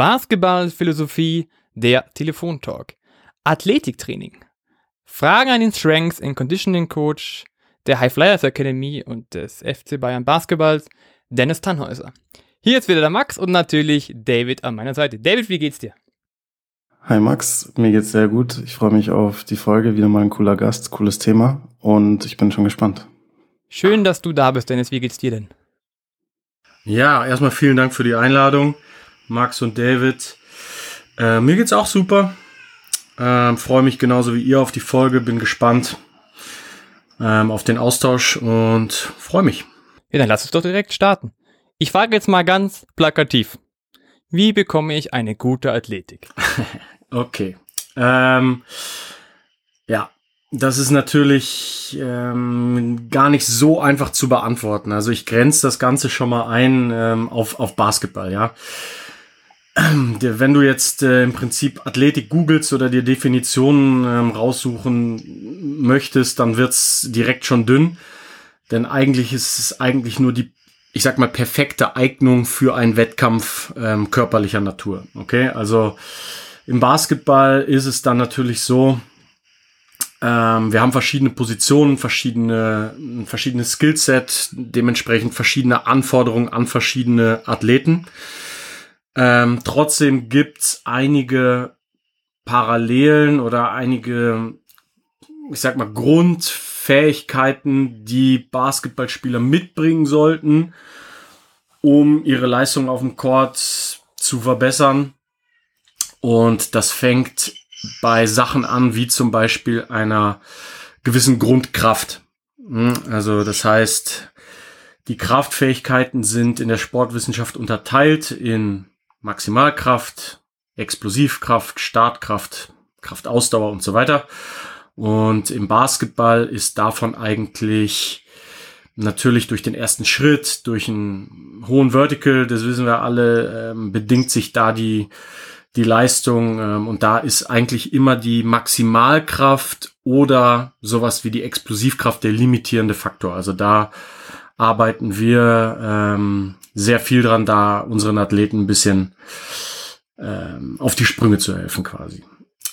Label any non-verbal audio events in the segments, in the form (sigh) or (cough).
Basketballphilosophie, der Telefontalk. Athletiktraining. Fragen an den Strengths and Conditioning Coach der High Flyers Academy und des FC Bayern Basketballs, Dennis Tannhäuser. Hier ist wieder der Max und natürlich David an meiner Seite. David, wie geht's dir? Hi Max, mir geht's sehr gut. Ich freue mich auf die Folge, wieder mal ein cooler Gast, cooles Thema und ich bin schon gespannt. Schön, dass du da bist, Dennis. Wie geht's dir denn? Ja, erstmal vielen Dank für die Einladung, Max und David. Äh, mir geht's auch super. Ähm, freue mich genauso wie ihr auf die Folge, bin gespannt ähm, auf den Austausch und freue mich. Ja, dann lass uns doch direkt starten. Ich frage jetzt mal ganz plakativ. Wie bekomme ich eine gute Athletik? (laughs) okay. Ähm, ja, das ist natürlich ähm, gar nicht so einfach zu beantworten. Also ich grenze das Ganze schon mal ein ähm, auf, auf Basketball, ja. Wenn du jetzt äh, im Prinzip Athletik googelst oder dir Definitionen ähm, raussuchen möchtest, dann wird's direkt schon dünn. Denn eigentlich ist es eigentlich nur die, ich sag mal, perfekte Eignung für einen Wettkampf ähm, körperlicher Natur. Okay, also im Basketball ist es dann natürlich so, ähm, wir haben verschiedene Positionen, verschiedene, ein verschiedenes Skillset, dementsprechend verschiedene Anforderungen an verschiedene Athleten. Ähm, trotzdem gibt's einige Parallelen oder einige, ich sag mal, Grundfähigkeiten, die Basketballspieler mitbringen sollten, um ihre Leistung auf dem Court zu verbessern. Und das fängt bei Sachen an, wie zum Beispiel einer gewissen Grundkraft. Hm, also das heißt, die Kraftfähigkeiten sind in der Sportwissenschaft unterteilt in Maximalkraft, Explosivkraft, Startkraft, Kraftausdauer und so weiter. Und im Basketball ist davon eigentlich natürlich durch den ersten Schritt, durch einen hohen Vertical, das wissen wir alle, ähm, bedingt sich da die, die Leistung. Ähm, und da ist eigentlich immer die Maximalkraft oder sowas wie die Explosivkraft der limitierende Faktor. Also da arbeiten wir ähm, sehr viel dran, da unseren Athleten ein bisschen ähm, auf die Sprünge zu helfen quasi.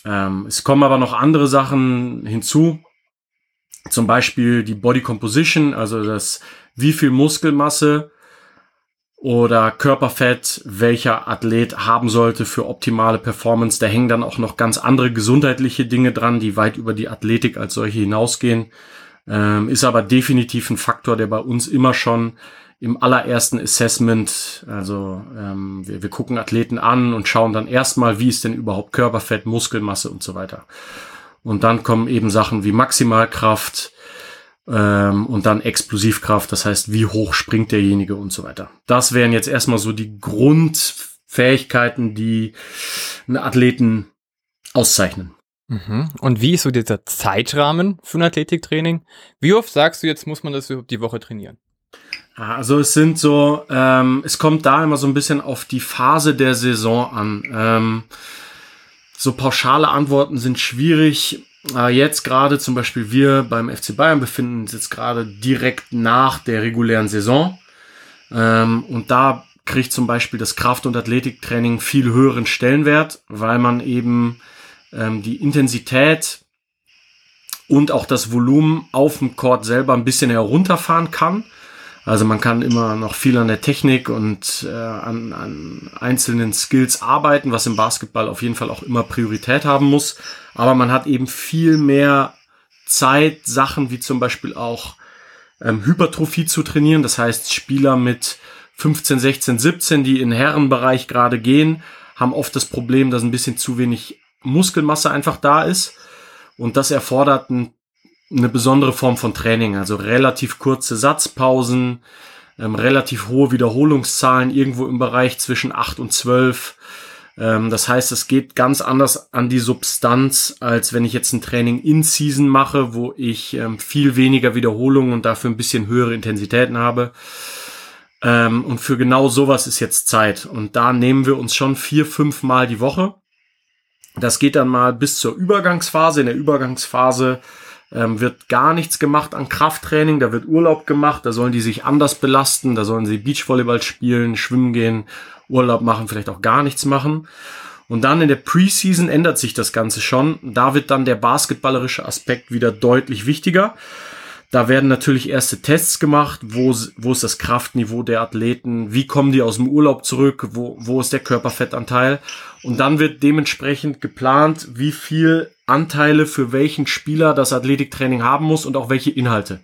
Ähm, es kommen aber noch andere Sachen hinzu, zum Beispiel die Body Composition, also das wie viel Muskelmasse oder Körperfett welcher Athlet haben sollte für optimale Performance. Da hängen dann auch noch ganz andere gesundheitliche Dinge dran, die weit über die Athletik als solche hinausgehen. Ähm, ist aber definitiv ein Faktor, der bei uns immer schon im allerersten Assessment, also ähm, wir, wir gucken Athleten an und schauen dann erstmal, wie ist denn überhaupt Körperfett, Muskelmasse und so weiter. Und dann kommen eben Sachen wie Maximalkraft ähm, und dann Explosivkraft, das heißt, wie hoch springt derjenige und so weiter. Das wären jetzt erstmal so die Grundfähigkeiten, die einen Athleten auszeichnen. Mhm. Und wie ist so dieser Zeitrahmen für ein Athletiktraining? Wie oft sagst du, jetzt muss man das die Woche trainieren? Also es sind so, ähm, es kommt da immer so ein bisschen auf die Phase der Saison an. Ähm, so pauschale Antworten sind schwierig. Äh, jetzt gerade zum Beispiel wir beim FC Bayern befinden uns jetzt gerade direkt nach der regulären Saison. Ähm, und da kriegt zum Beispiel das Kraft- und Athletiktraining viel höheren Stellenwert, weil man eben ähm, die Intensität und auch das Volumen auf dem Court selber ein bisschen herunterfahren kann. Also man kann immer noch viel an der Technik und äh, an, an einzelnen Skills arbeiten, was im Basketball auf jeden Fall auch immer Priorität haben muss. Aber man hat eben viel mehr Zeit, Sachen wie zum Beispiel auch ähm, Hypertrophie zu trainieren. Das heißt, Spieler mit 15, 16, 17, die in Herrenbereich gerade gehen, haben oft das Problem, dass ein bisschen zu wenig Muskelmasse einfach da ist. Und das erfordert ein, eine besondere Form von Training, also relativ kurze Satzpausen, ähm, relativ hohe Wiederholungszahlen, irgendwo im Bereich zwischen acht und zwölf. Ähm, das heißt, es geht ganz anders an die Substanz, als wenn ich jetzt ein Training in Season mache, wo ich ähm, viel weniger Wiederholungen und dafür ein bisschen höhere Intensitäten habe. Ähm, und für genau sowas ist jetzt Zeit. Und da nehmen wir uns schon vier, fünf Mal die Woche das geht dann mal bis zur Übergangsphase. In der Übergangsphase ähm, wird gar nichts gemacht an Krafttraining, da wird Urlaub gemacht, da sollen die sich anders belasten, da sollen sie Beachvolleyball spielen, schwimmen gehen, Urlaub machen, vielleicht auch gar nichts machen. Und dann in der Preseason ändert sich das Ganze schon. Da wird dann der basketballerische Aspekt wieder deutlich wichtiger. Da werden natürlich erste Tests gemacht, wo, wo ist das Kraftniveau der Athleten, wie kommen die aus dem Urlaub zurück, wo, wo ist der Körperfettanteil. Und dann wird dementsprechend geplant, wie viel Anteile für welchen Spieler das Athletiktraining haben muss und auch welche Inhalte.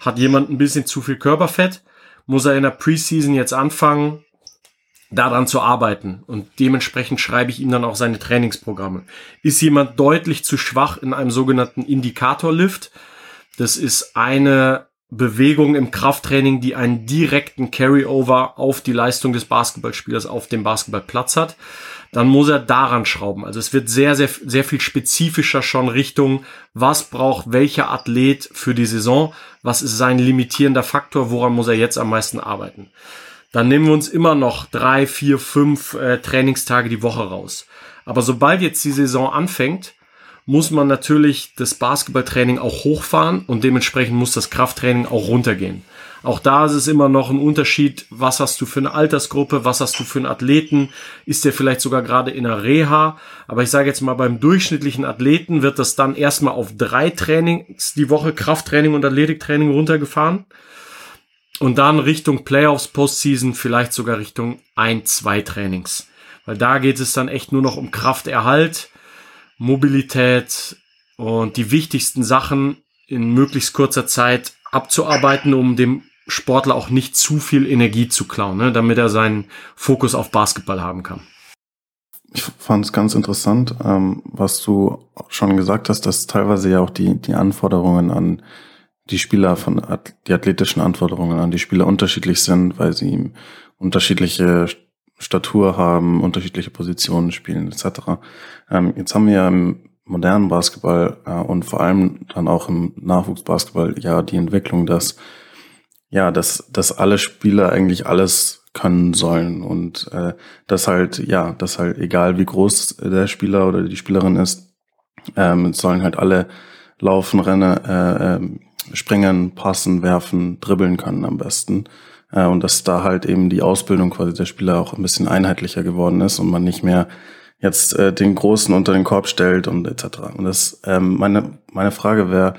Hat jemand ein bisschen zu viel Körperfett, muss er in der Preseason jetzt anfangen, daran zu arbeiten. Und dementsprechend schreibe ich ihm dann auch seine Trainingsprogramme. Ist jemand deutlich zu schwach in einem sogenannten Indikatorlift, das ist eine Bewegung im Krafttraining, die einen direkten Carryover auf die Leistung des Basketballspielers auf dem Basketballplatz hat. Dann muss er daran schrauben. Also es wird sehr, sehr, sehr viel spezifischer schon Richtung, was braucht welcher Athlet für die Saison, was ist sein limitierender Faktor, woran muss er jetzt am meisten arbeiten. Dann nehmen wir uns immer noch drei, vier, fünf äh, Trainingstage die Woche raus. Aber sobald jetzt die Saison anfängt, muss man natürlich das Basketballtraining auch hochfahren und dementsprechend muss das Krafttraining auch runtergehen. Auch da ist es immer noch ein Unterschied, was hast du für eine Altersgruppe, was hast du für einen Athleten, ist der vielleicht sogar gerade in der Reha. Aber ich sage jetzt mal, beim durchschnittlichen Athleten wird das dann erstmal auf drei Trainings die Woche Krafttraining und Athletiktraining runtergefahren. Und dann Richtung Playoffs, Postseason, vielleicht sogar Richtung ein, zwei Trainings. Weil da geht es dann echt nur noch um Krafterhalt Mobilität und die wichtigsten Sachen in möglichst kurzer Zeit abzuarbeiten, um dem Sportler auch nicht zu viel Energie zu klauen, ne, damit er seinen Fokus auf Basketball haben kann. Ich fand es ganz interessant, ähm, was du schon gesagt hast, dass teilweise ja auch die, die Anforderungen an die Spieler von die athletischen Anforderungen an die Spieler unterschiedlich sind, weil sie unterschiedliche Statur haben, unterschiedliche Positionen spielen etc. Ähm, jetzt haben wir ja im modernen Basketball äh, und vor allem dann auch im Nachwuchsbasketball ja die Entwicklung, dass ja, dass, dass alle Spieler eigentlich alles können sollen und äh, dass halt ja, dass halt egal wie groß der Spieler oder die Spielerin ist, ähm, sollen halt alle laufen, rennen, äh, äh, springen, passen, werfen, dribbeln können am besten. Äh, und dass da halt eben die Ausbildung quasi der Spieler auch ein bisschen einheitlicher geworden ist und man nicht mehr jetzt äh, den Großen unter den Korb stellt und etc. Und das ähm, meine meine Frage wäre,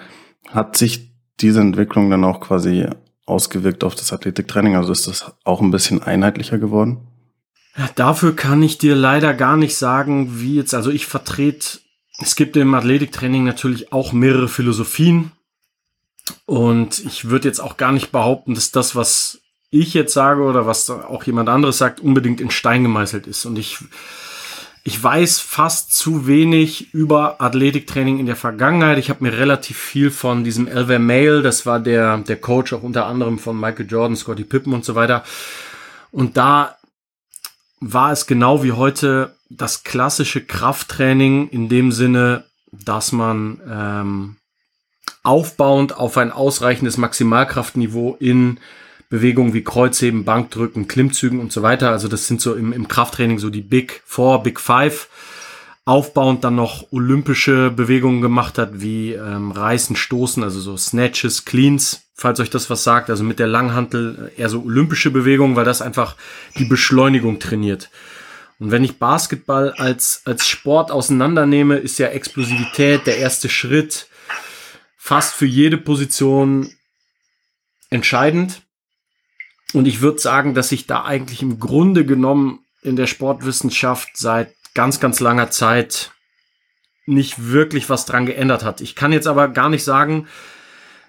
hat sich diese Entwicklung dann auch quasi ausgewirkt auf das Athletiktraining? Also ist das auch ein bisschen einheitlicher geworden? Dafür kann ich dir leider gar nicht sagen, wie jetzt, also ich vertrete, es gibt im Athletiktraining natürlich auch mehrere Philosophien. Und ich würde jetzt auch gar nicht behaupten, dass das, was ich jetzt sage oder was auch jemand anderes sagt, unbedingt in Stein gemeißelt ist. Und ich, ich weiß fast zu wenig über Athletiktraining in der Vergangenheit. Ich habe mir relativ viel von diesem Elver Mail, das war der, der Coach auch unter anderem von Michael Jordan, Scotty Pippen und so weiter. Und da war es genau wie heute das klassische Krafttraining in dem Sinne, dass man ähm, aufbauend auf ein ausreichendes Maximalkraftniveau in Bewegungen wie Kreuzheben, Bankdrücken, Klimmzügen und so weiter. Also das sind so im, im Krafttraining so die Big Four, Big Five. Aufbauend dann noch olympische Bewegungen gemacht hat, wie ähm, Reißen, Stoßen, also so Snatches, Cleans, falls euch das was sagt. Also mit der Langhantel eher so olympische Bewegungen, weil das einfach die Beschleunigung trainiert. Und wenn ich Basketball als, als Sport auseinandernehme, ist ja Explosivität der erste Schritt fast für jede Position entscheidend. Und ich würde sagen, dass sich da eigentlich im Grunde genommen in der Sportwissenschaft seit ganz, ganz langer Zeit nicht wirklich was dran geändert hat. Ich kann jetzt aber gar nicht sagen,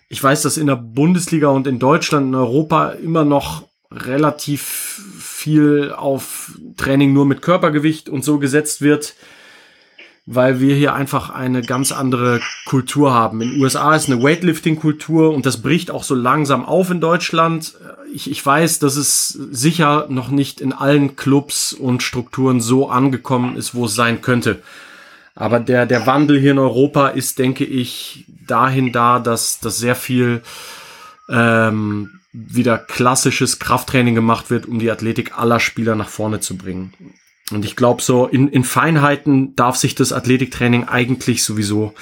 ich weiß, dass in der Bundesliga und in Deutschland, in Europa immer noch relativ viel auf Training nur mit Körpergewicht und so gesetzt wird weil wir hier einfach eine ganz andere Kultur haben. In den USA ist eine Weightlifting-Kultur und das bricht auch so langsam auf in Deutschland. Ich, ich weiß, dass es sicher noch nicht in allen Clubs und Strukturen so angekommen ist, wo es sein könnte. Aber der, der Wandel hier in Europa ist, denke ich, dahin da, dass, dass sehr viel ähm, wieder klassisches Krafttraining gemacht wird, um die Athletik aller Spieler nach vorne zu bringen. Und ich glaube, so in, in Feinheiten darf sich das Athletiktraining eigentlich sowieso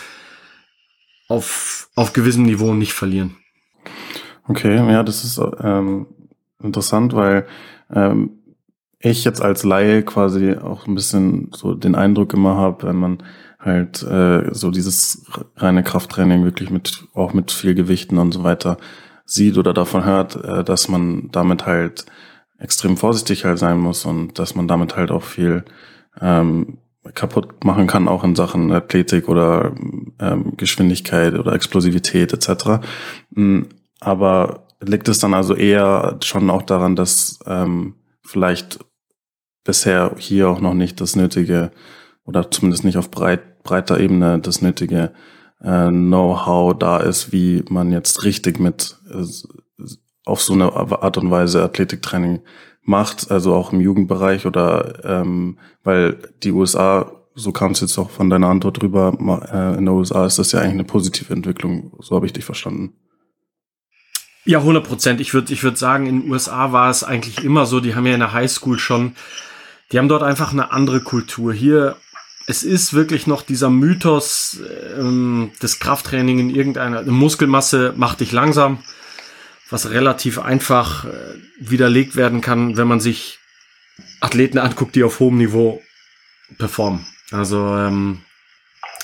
auf auf gewissem Niveau nicht verlieren. Okay, ja, das ist ähm, interessant, weil ähm, ich jetzt als Laie quasi auch ein bisschen so den Eindruck immer habe, wenn man halt äh, so dieses reine Krafttraining wirklich mit auch mit viel Gewichten und so weiter sieht oder davon hört, äh, dass man damit halt extrem vorsichtig halt sein muss und dass man damit halt auch viel ähm, kaputt machen kann, auch in Sachen Athletik oder ähm, Geschwindigkeit oder Explosivität etc. Aber liegt es dann also eher schon auch daran, dass ähm, vielleicht bisher hier auch noch nicht das nötige oder zumindest nicht auf breit, breiter Ebene das nötige äh, Know-how da ist, wie man jetzt richtig mit äh, auf so eine Art und Weise Athletiktraining macht, also auch im Jugendbereich oder ähm, weil die USA, so kam es jetzt auch von deiner Antwort drüber, äh, in den USA ist das ja eigentlich eine positive Entwicklung, so habe ich dich verstanden. Ja, 100 Prozent. Ich würde ich würd sagen, in den USA war es eigentlich immer so, die haben ja in der Highschool schon, die haben dort einfach eine andere Kultur. Hier, es ist wirklich noch dieser Mythos ähm, des Krafttraining in irgendeiner Muskelmasse macht dich langsam was relativ einfach äh, widerlegt werden kann, wenn man sich Athleten anguckt, die auf hohem Niveau performen. Also ähm,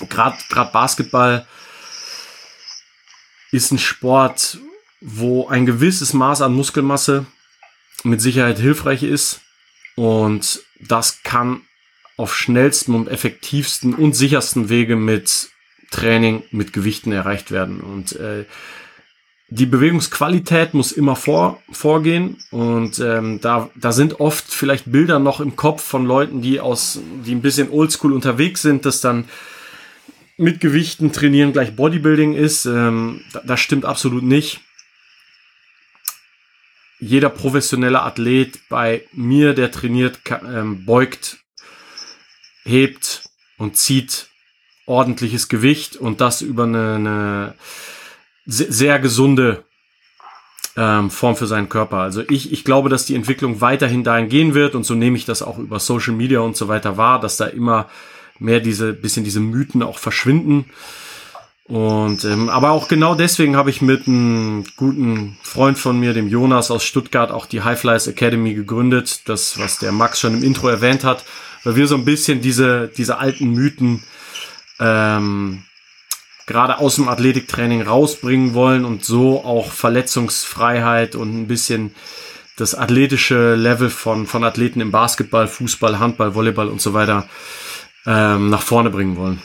gerade Basketball ist ein Sport, wo ein gewisses Maß an Muskelmasse mit Sicherheit hilfreich ist und das kann auf schnellsten und effektivsten und sichersten Wege mit Training mit Gewichten erreicht werden und äh, die Bewegungsqualität muss immer vor, vorgehen und ähm, da, da sind oft vielleicht Bilder noch im Kopf von Leuten, die aus, die ein bisschen oldschool unterwegs sind, dass dann mit Gewichten trainieren gleich Bodybuilding ist. Ähm, das stimmt absolut nicht. Jeder professionelle Athlet bei mir, der trainiert, kann, ähm, beugt, hebt und zieht ordentliches Gewicht und das über eine, eine sehr gesunde ähm, Form für seinen Körper. Also ich, ich glaube, dass die Entwicklung weiterhin dahin gehen wird und so nehme ich das auch über Social Media und so weiter wahr, dass da immer mehr diese bisschen diese Mythen auch verschwinden. Und ähm, aber auch genau deswegen habe ich mit einem guten Freund von mir, dem Jonas aus Stuttgart, auch die High Flyers Academy gegründet. Das, was der Max schon im Intro erwähnt hat, weil wir so ein bisschen diese diese alten Mythen ähm, gerade aus dem Athletiktraining rausbringen wollen und so auch Verletzungsfreiheit und ein bisschen das athletische Level von, von Athleten im Basketball, Fußball, Handball, Volleyball und so weiter ähm, nach vorne bringen wollen.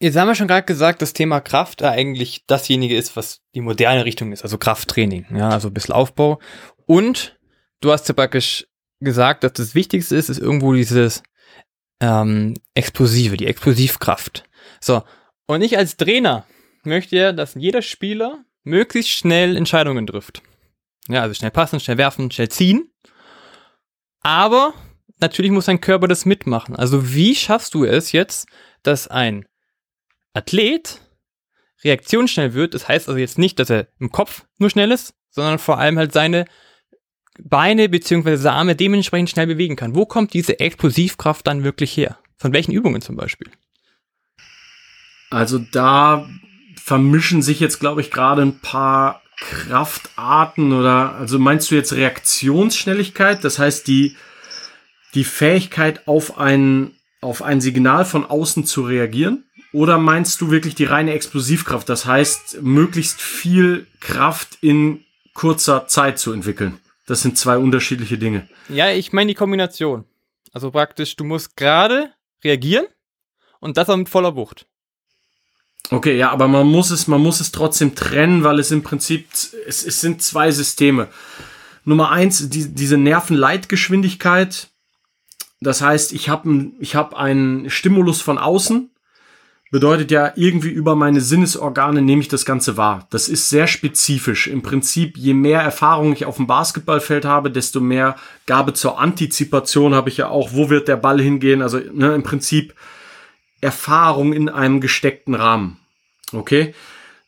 Jetzt haben wir schon gerade gesagt, das Thema Kraft eigentlich dasjenige ist, was die moderne Richtung ist, also Krafttraining, ja, also ein bisschen Aufbau. Und du hast ja praktisch gesagt, dass das Wichtigste ist, ist irgendwo dieses ähm, Explosive, die Explosivkraft. So, und ich als Trainer möchte ja, dass jeder Spieler möglichst schnell Entscheidungen trifft. Ja, also schnell passen, schnell werfen, schnell ziehen. Aber natürlich muss dein Körper das mitmachen. Also wie schaffst du es jetzt, dass ein Athlet reaktionsschnell wird? Das heißt also jetzt nicht, dass er im Kopf nur schnell ist, sondern vor allem halt seine Beine bzw. Arme dementsprechend schnell bewegen kann. Wo kommt diese Explosivkraft dann wirklich her? Von welchen Übungen zum Beispiel? Also da vermischen sich jetzt, glaube ich, gerade ein paar Kraftarten oder, also meinst du jetzt Reaktionsschnelligkeit? Das heißt, die, die Fähigkeit auf ein, auf ein Signal von außen zu reagieren? Oder meinst du wirklich die reine Explosivkraft? Das heißt, möglichst viel Kraft in kurzer Zeit zu entwickeln. Das sind zwei unterschiedliche Dinge. Ja, ich meine die Kombination. Also praktisch, du musst gerade reagieren und das auch mit voller Wucht. Okay, ja, aber man muss es, man muss es trotzdem trennen, weil es im Prinzip, es, es sind zwei Systeme. Nummer eins, die, diese Nervenleitgeschwindigkeit. Das heißt, ich habe ich hab einen Stimulus von außen. Bedeutet ja, irgendwie über meine Sinnesorgane nehme ich das Ganze wahr. Das ist sehr spezifisch. Im Prinzip, je mehr Erfahrung ich auf dem Basketballfeld habe, desto mehr Gabe zur Antizipation habe ich ja auch. Wo wird der Ball hingehen? Also ne, im Prinzip Erfahrung in einem gesteckten Rahmen. Okay?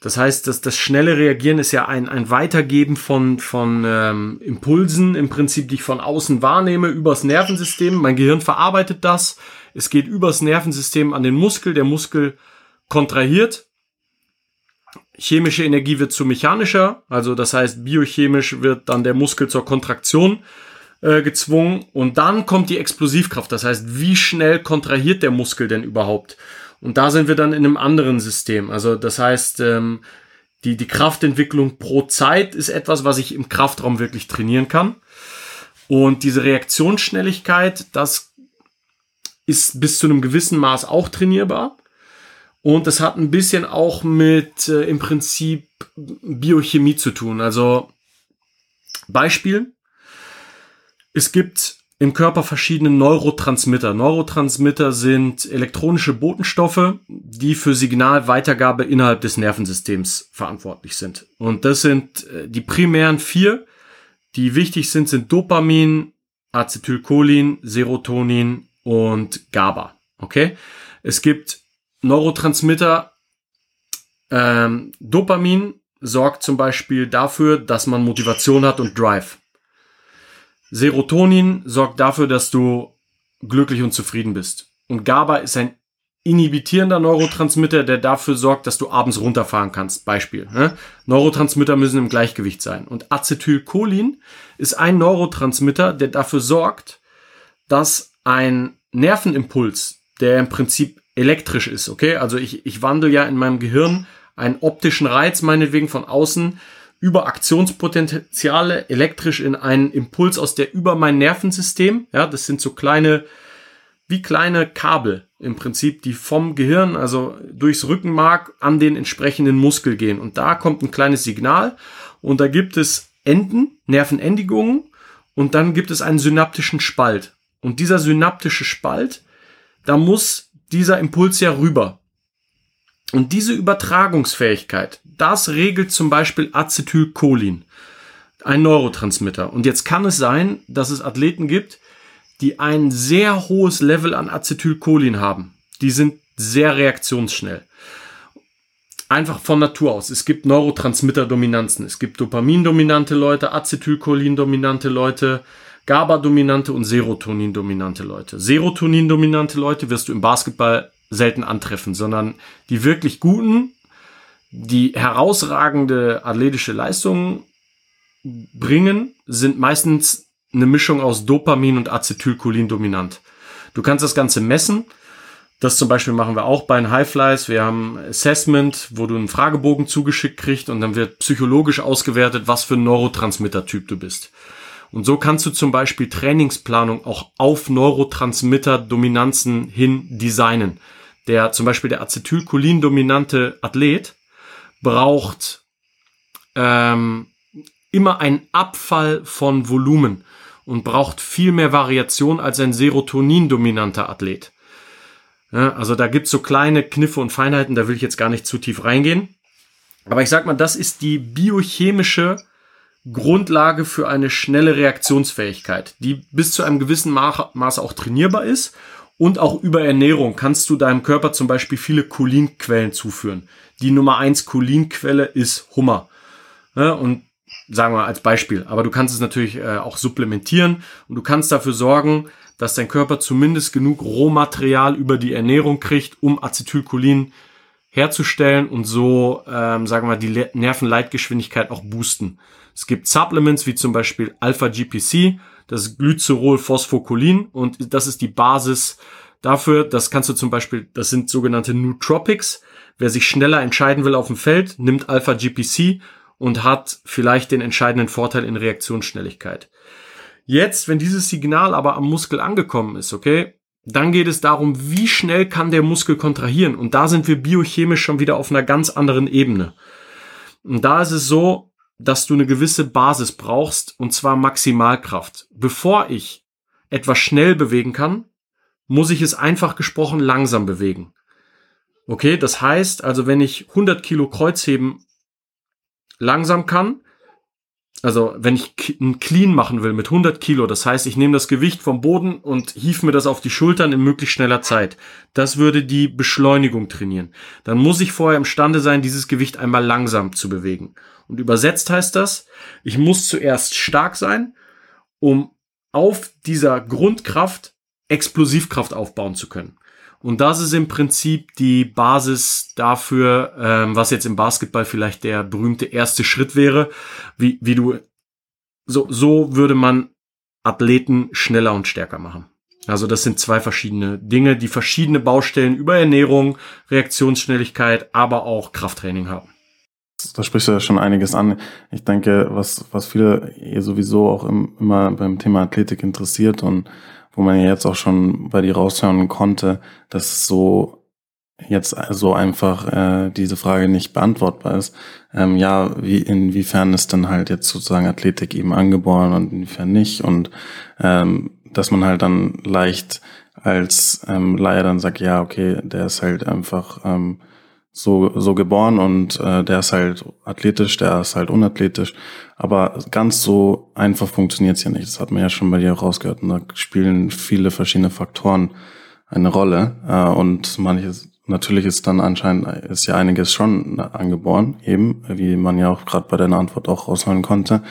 Das heißt, dass das schnelle Reagieren ist ja ein, ein Weitergeben von, von ähm, Impulsen, im Prinzip, die ich von außen wahrnehme, übers Nervensystem. Mein Gehirn verarbeitet das. Es geht übers Nervensystem an den Muskel. Der Muskel kontrahiert. chemische Energie wird zu mechanischer, also das heißt biochemisch wird dann der Muskel zur Kontraktion äh, gezwungen und dann kommt die Explosivkraft, das heißt wie schnell kontrahiert der Muskel denn überhaupt? Und da sind wir dann in einem anderen System, also das heißt ähm, die, die Kraftentwicklung pro Zeit ist etwas, was ich im Kraftraum wirklich trainieren kann. Und diese Reaktionsschnelligkeit, das ist bis zu einem gewissen Maß auch trainierbar. Und das hat ein bisschen auch mit äh, im Prinzip Biochemie zu tun. Also Beispiel. Es gibt im Körper verschiedene Neurotransmitter. Neurotransmitter sind elektronische Botenstoffe, die für Signalweitergabe innerhalb des Nervensystems verantwortlich sind. Und das sind äh, die primären vier, die wichtig sind, sind Dopamin, Acetylcholin, Serotonin und GABA. Okay? Es gibt Neurotransmitter. Ähm, Dopamin sorgt zum Beispiel dafür, dass man Motivation hat und Drive. Serotonin sorgt dafür, dass du glücklich und zufrieden bist. Und GABA ist ein inhibitierender Neurotransmitter, der dafür sorgt, dass du abends runterfahren kannst. Beispiel. Ne? Neurotransmitter müssen im Gleichgewicht sein. Und Acetylcholin ist ein Neurotransmitter, der dafür sorgt, dass ein Nervenimpuls, der im Prinzip elektrisch ist, okay? Also ich, ich wandle ja in meinem Gehirn einen optischen Reiz, meinetwegen von außen, über Aktionspotenziale elektrisch in einen Impuls aus der über mein Nervensystem, ja, das sind so kleine, wie kleine Kabel im Prinzip, die vom Gehirn, also durchs Rückenmark an den entsprechenden Muskel gehen. Und da kommt ein kleines Signal und da gibt es Enden, Nervenendigungen und dann gibt es einen synaptischen Spalt. Und dieser synaptische Spalt, da muss dieser Impuls ja rüber. Und diese Übertragungsfähigkeit, das regelt zum Beispiel Acetylcholin, ein Neurotransmitter. Und jetzt kann es sein, dass es Athleten gibt, die ein sehr hohes Level an Acetylcholin haben. Die sind sehr reaktionsschnell. Einfach von Natur aus. Es gibt Neurotransmitter-Dominanzen. Es gibt Dopamin-dominante Leute, Acetylcholin-dominante Leute, GABA-dominante und Serotonin-dominante Leute. Serotonin-dominante Leute wirst du im Basketball selten antreffen, sondern die wirklich guten, die herausragende athletische Leistungen bringen, sind meistens eine Mischung aus Dopamin und Acetylcholin dominant. Du kannst das Ganze messen. Das zum Beispiel machen wir auch bei den Highflies. Wir haben Assessment, wo du einen Fragebogen zugeschickt kriegst und dann wird psychologisch ausgewertet, was für ein Neurotransmitter-Typ du bist. Und so kannst du zum Beispiel Trainingsplanung auch auf Neurotransmitter-Dominanzen hin designen. Der zum Beispiel der Acetylcholin-dominante Athlet braucht ähm, immer einen Abfall von Volumen und braucht viel mehr Variation als ein Serotonin-dominanter Athlet. Ja, also da gibt's so kleine Kniffe und Feinheiten, da will ich jetzt gar nicht zu tief reingehen. Aber ich sag mal, das ist die biochemische Grundlage für eine schnelle Reaktionsfähigkeit, die bis zu einem gewissen Maß auch trainierbar ist. Und auch über Ernährung kannst du deinem Körper zum Beispiel viele Cholinquellen zuführen. Die Nummer eins Cholinquelle ist Hummer. Ja, und sagen wir als Beispiel. Aber du kannst es natürlich äh, auch supplementieren und du kannst dafür sorgen, dass dein Körper zumindest genug Rohmaterial über die Ernährung kriegt, um Acetylcholin herzustellen und so, ähm, sagen wir die Nervenleitgeschwindigkeit auch boosten. Es gibt Supplements wie zum Beispiel Alpha-GPC, das Glycerol-Phosphokolin und das ist die Basis dafür. Das kannst du zum Beispiel, das sind sogenannte Nootropics. Wer sich schneller entscheiden will auf dem Feld, nimmt Alpha-GPC und hat vielleicht den entscheidenden Vorteil in Reaktionsschnelligkeit. Jetzt, wenn dieses Signal aber am Muskel angekommen ist, okay, dann geht es darum, wie schnell kann der Muskel kontrahieren. Und da sind wir biochemisch schon wieder auf einer ganz anderen Ebene. Und da ist es so, dass du eine gewisse Basis brauchst, und zwar Maximalkraft. Bevor ich etwas schnell bewegen kann, muss ich es einfach gesprochen langsam bewegen. Okay, das heißt also, wenn ich 100 Kilo Kreuzheben langsam kann, also wenn ich einen Clean machen will mit 100 Kilo, das heißt, ich nehme das Gewicht vom Boden und hief mir das auf die Schultern in möglichst schneller Zeit. Das würde die Beschleunigung trainieren. Dann muss ich vorher imstande sein, dieses Gewicht einmal langsam zu bewegen. Und übersetzt heißt das, ich muss zuerst stark sein, um auf dieser Grundkraft Explosivkraft aufbauen zu können. Und das ist im Prinzip die Basis dafür, ähm, was jetzt im Basketball vielleicht der berühmte erste Schritt wäre, wie, wie du, so, so würde man Athleten schneller und stärker machen. Also das sind zwei verschiedene Dinge, die verschiedene Baustellen über Ernährung, Reaktionsschnelligkeit, aber auch Krafttraining haben. Da sprichst du ja schon einiges an. Ich denke, was, was viele sowieso auch im, immer beim Thema Athletik interessiert und wo man ja jetzt auch schon bei dir raushören konnte, dass so jetzt so einfach äh, diese Frage nicht beantwortbar ist. Ähm, ja, wie inwiefern ist dann halt jetzt sozusagen Athletik eben angeboren und inwiefern nicht und ähm, dass man halt dann leicht als ähm, Laie dann sagt, ja, okay, der ist halt einfach ähm, so, so geboren und äh, der ist halt athletisch, der ist halt unathletisch. Aber ganz so einfach funktioniert es ja nicht. Das hat man ja schon bei dir rausgehört. Und da spielen viele verschiedene Faktoren eine Rolle. Äh, und manches, natürlich ist dann anscheinend, ist ja einiges schon angeboren, eben, wie man ja auch gerade bei deiner Antwort auch rausholen konnte.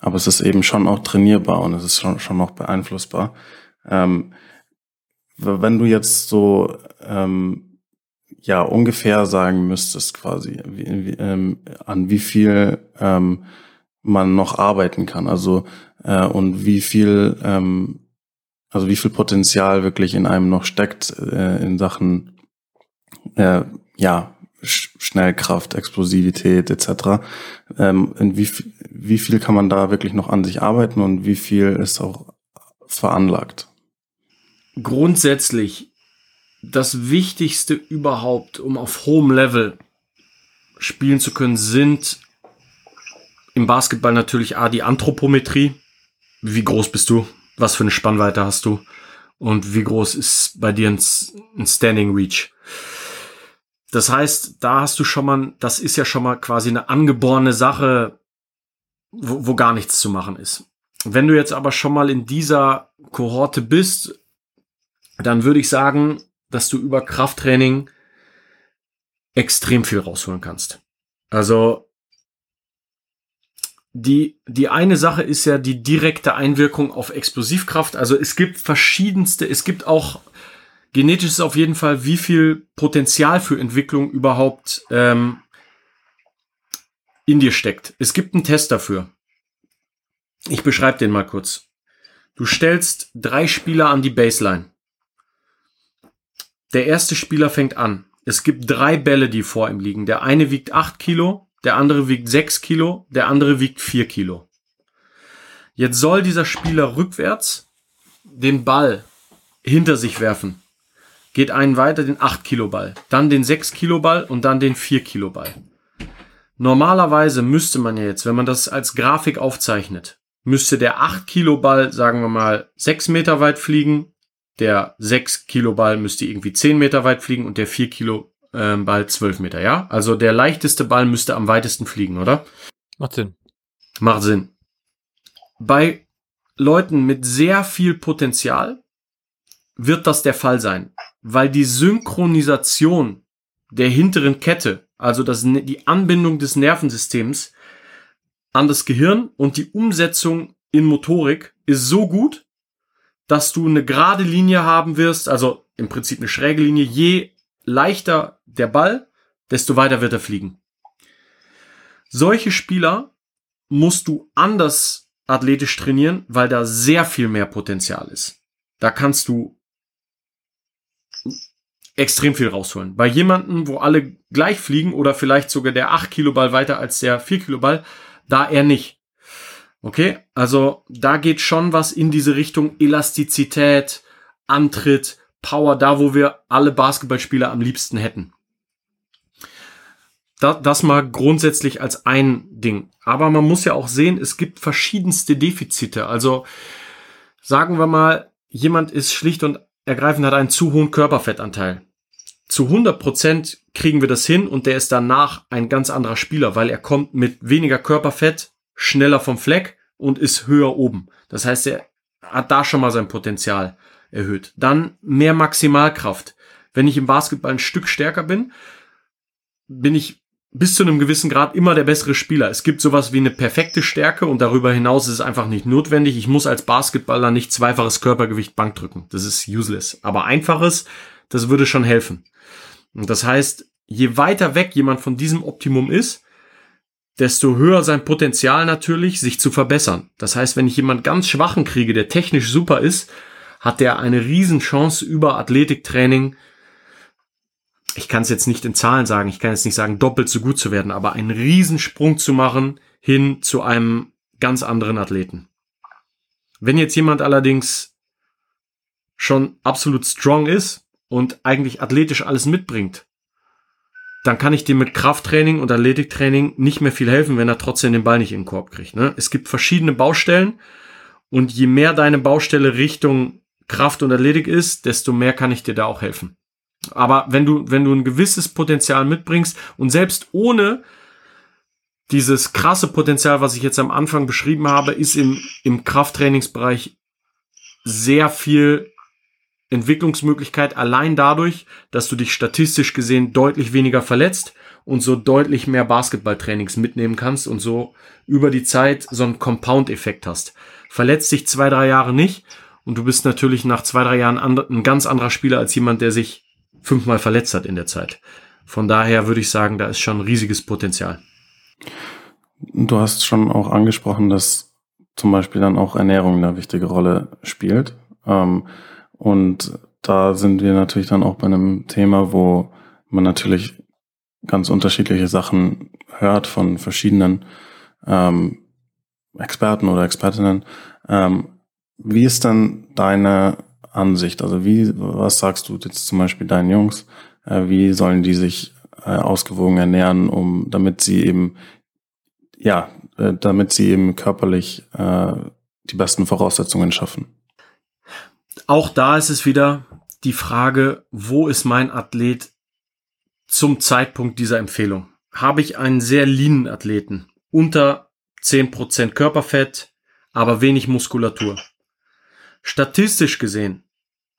Aber es ist eben schon auch trainierbar und es ist schon, schon auch beeinflussbar. Ähm, wenn du jetzt so ähm, ja ungefähr sagen müsstest quasi, wie, wie, ähm, an wie viel ähm, man noch arbeiten kann. Also äh, und wie viel, ähm, also wie viel Potenzial wirklich in einem noch steckt äh, in Sachen äh, ja Schnellkraft, Explosivität etc. Ähm, in wie, wie viel kann man da wirklich noch an sich arbeiten und wie viel ist auch veranlagt? Grundsätzlich das Wichtigste überhaupt, um auf hohem Level spielen zu können, sind im Basketball natürlich A, die Anthropometrie. Wie groß bist du? Was für eine Spannweite hast du? Und wie groß ist bei dir ein, ein Standing Reach? Das heißt, da hast du schon mal, das ist ja schon mal quasi eine angeborene Sache, wo, wo gar nichts zu machen ist. Wenn du jetzt aber schon mal in dieser Kohorte bist, dann würde ich sagen, dass du über Krafttraining extrem viel rausholen kannst. Also die, die eine Sache ist ja die direkte Einwirkung auf Explosivkraft. Also es gibt verschiedenste, es gibt auch genetisch ist auf jeden Fall, wie viel Potenzial für Entwicklung überhaupt ähm, in dir steckt. Es gibt einen Test dafür. Ich beschreibe den mal kurz. Du stellst drei Spieler an die Baseline. Der erste Spieler fängt an. Es gibt drei Bälle, die vor ihm liegen. Der eine wiegt acht Kilo, der andere wiegt sechs Kilo, der andere wiegt vier Kilo. Jetzt soll dieser Spieler rückwärts den Ball hinter sich werfen. Geht einen weiter den 8 Kilo Ball, dann den 6 Kilo Ball und dann den 4 Kilo Ball. Normalerweise müsste man ja jetzt, wenn man das als Grafik aufzeichnet, müsste der 8 Kilo Ball, sagen wir mal, 6 Meter weit fliegen der 6 Kilo Ball müsste irgendwie 10 Meter weit fliegen und der 4 Kilo äh, Ball 12 Meter, ja? Also der leichteste Ball müsste am weitesten fliegen, oder? Macht Sinn. Macht Sinn. Bei Leuten mit sehr viel Potenzial wird das der Fall sein, weil die Synchronisation der hinteren Kette, also das, die Anbindung des Nervensystems an das Gehirn und die Umsetzung in Motorik ist so gut, dass du eine gerade Linie haben wirst, also im Prinzip eine schräge Linie. Je leichter der Ball, desto weiter wird er fliegen. Solche Spieler musst du anders athletisch trainieren, weil da sehr viel mehr Potenzial ist. Da kannst du extrem viel rausholen. Bei jemandem, wo alle gleich fliegen oder vielleicht sogar der 8 Kilo Ball weiter als der 4 Kilo Ball, da er nicht. Okay, also da geht schon was in diese Richtung Elastizität, Antritt, Power, da wo wir alle Basketballspieler am liebsten hätten. Das, mal grundsätzlich als ein Ding. Aber man muss ja auch sehen, es gibt verschiedenste Defizite. Also sagen wir mal, jemand ist schlicht und ergreifend hat einen zu hohen Körperfettanteil. Zu 100 Prozent kriegen wir das hin und der ist danach ein ganz anderer Spieler, weil er kommt mit weniger Körperfett schneller vom Fleck und ist höher oben. Das heißt, er hat da schon mal sein Potenzial erhöht. Dann mehr Maximalkraft. Wenn ich im Basketball ein Stück stärker bin, bin ich bis zu einem gewissen Grad immer der bessere Spieler. Es gibt sowas wie eine perfekte Stärke und darüber hinaus ist es einfach nicht notwendig. Ich muss als Basketballer nicht zweifaches Körpergewicht Bank drücken. Das ist useless. Aber einfaches das würde schon helfen. Und das heißt, je weiter weg jemand von diesem Optimum ist, desto höher sein Potenzial natürlich, sich zu verbessern. Das heißt, wenn ich jemand ganz schwachen kriege, der technisch super ist, hat der eine Riesenchance über Athletiktraining. Ich kann es jetzt nicht in Zahlen sagen, ich kann jetzt nicht sagen, doppelt so gut zu werden, aber einen Riesensprung zu machen hin zu einem ganz anderen Athleten. Wenn jetzt jemand allerdings schon absolut strong ist und eigentlich athletisch alles mitbringt, dann kann ich dem mit Krafttraining und Athletiktraining nicht mehr viel helfen, wenn er trotzdem den Ball nicht in den Korb kriegt. Ne? Es gibt verschiedene Baustellen und je mehr deine Baustelle Richtung Kraft und Athletik ist, desto mehr kann ich dir da auch helfen. Aber wenn du, wenn du ein gewisses Potenzial mitbringst und selbst ohne dieses krasse Potenzial, was ich jetzt am Anfang beschrieben habe, ist im, im Krafttrainingsbereich sehr viel Entwicklungsmöglichkeit allein dadurch, dass du dich statistisch gesehen deutlich weniger verletzt und so deutlich mehr Basketballtrainings mitnehmen kannst und so über die Zeit so einen Compound-Effekt hast. Verletzt dich zwei, drei Jahre nicht und du bist natürlich nach zwei, drei Jahren ein ganz anderer Spieler als jemand, der sich fünfmal verletzt hat in der Zeit. Von daher würde ich sagen, da ist schon riesiges Potenzial. Du hast schon auch angesprochen, dass zum Beispiel dann auch Ernährung eine wichtige Rolle spielt. Ähm, und da sind wir natürlich dann auch bei einem Thema, wo man natürlich ganz unterschiedliche Sachen hört von verschiedenen ähm, Experten oder Expertinnen. Ähm, wie ist dann deine Ansicht? Also wie, was sagst du jetzt zum Beispiel deinen Jungs? Äh, wie sollen die sich äh, ausgewogen ernähren, um, damit sie eben, ja, äh, damit sie eben körperlich äh, die besten Voraussetzungen schaffen? Auch da ist es wieder die Frage, wo ist mein Athlet zum Zeitpunkt dieser Empfehlung? Habe ich einen sehr leanen Athleten, unter 10% Körperfett, aber wenig Muskulatur. Statistisch gesehen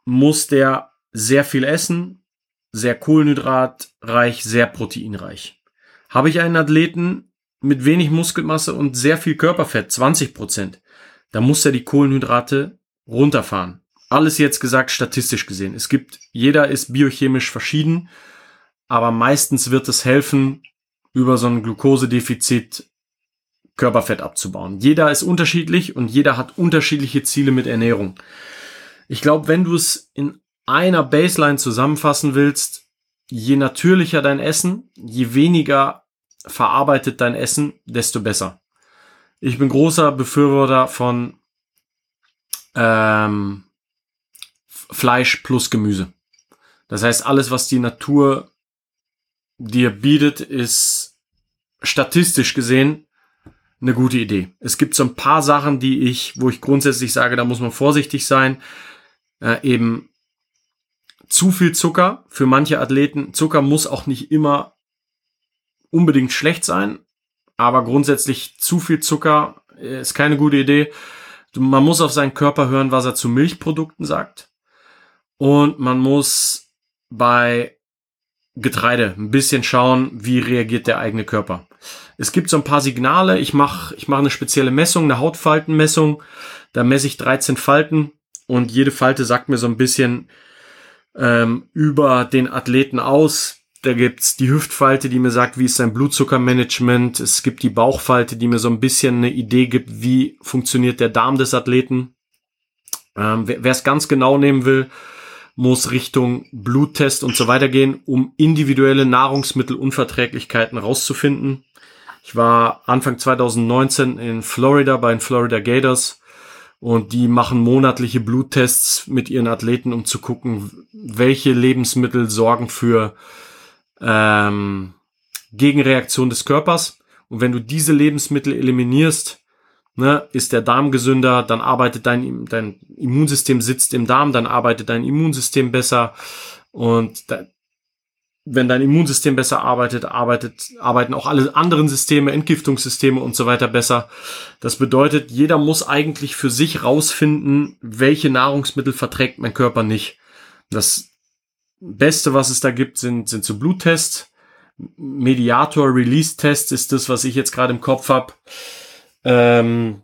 muss der sehr viel essen, sehr kohlenhydratreich, sehr proteinreich. Habe ich einen Athleten mit wenig Muskelmasse und sehr viel Körperfett, 20 Prozent, dann muss er die Kohlenhydrate runterfahren. Alles jetzt gesagt statistisch gesehen. Es gibt, jeder ist biochemisch verschieden, aber meistens wird es helfen, über so ein Glukosedefizit Körperfett abzubauen. Jeder ist unterschiedlich und jeder hat unterschiedliche Ziele mit Ernährung. Ich glaube, wenn du es in einer Baseline zusammenfassen willst, je natürlicher dein Essen, je weniger verarbeitet dein Essen, desto besser. Ich bin großer Befürworter von ähm, Fleisch plus Gemüse. Das heißt, alles, was die Natur dir bietet, ist statistisch gesehen eine gute Idee. Es gibt so ein paar Sachen, die ich, wo ich grundsätzlich sage, da muss man vorsichtig sein. Äh, eben zu viel Zucker für manche Athleten. Zucker muss auch nicht immer unbedingt schlecht sein, aber grundsätzlich zu viel Zucker äh, ist keine gute Idee. Man muss auf seinen Körper hören, was er zu Milchprodukten sagt. Und man muss bei Getreide ein bisschen schauen, wie reagiert der eigene Körper. Es gibt so ein paar Signale. Ich mache ich mach eine spezielle Messung, eine Hautfaltenmessung. Da messe ich 13 Falten und jede Falte sagt mir so ein bisschen ähm, über den Athleten aus. Da gibt's die Hüftfalte, die mir sagt, wie ist sein Blutzuckermanagement. Es gibt die Bauchfalte, die mir so ein bisschen eine Idee gibt, wie funktioniert der Darm des Athleten. Ähm, wer es ganz genau nehmen will, muss Richtung Bluttest und so weiter gehen, um individuelle Nahrungsmittelunverträglichkeiten rauszufinden. Ich war Anfang 2019 in Florida bei den Florida Gators und die machen monatliche Bluttests mit ihren Athleten, um zu gucken, welche Lebensmittel sorgen für ähm, Gegenreaktion des Körpers. Und wenn du diese Lebensmittel eliminierst, ne, ist der Darm gesünder, dann arbeitet dein, dein Immunsystem sitzt im Darm, dann arbeitet dein Immunsystem besser und da, wenn dein Immunsystem besser arbeitet, arbeitet, arbeiten auch alle anderen Systeme, Entgiftungssysteme und so weiter besser. Das bedeutet, jeder muss eigentlich für sich rausfinden, welche Nahrungsmittel verträgt mein Körper nicht. Das Beste, was es da gibt, sind, sind so Bluttests. Mediator-Release-Test ist das, was ich jetzt gerade im Kopf habe. Ähm,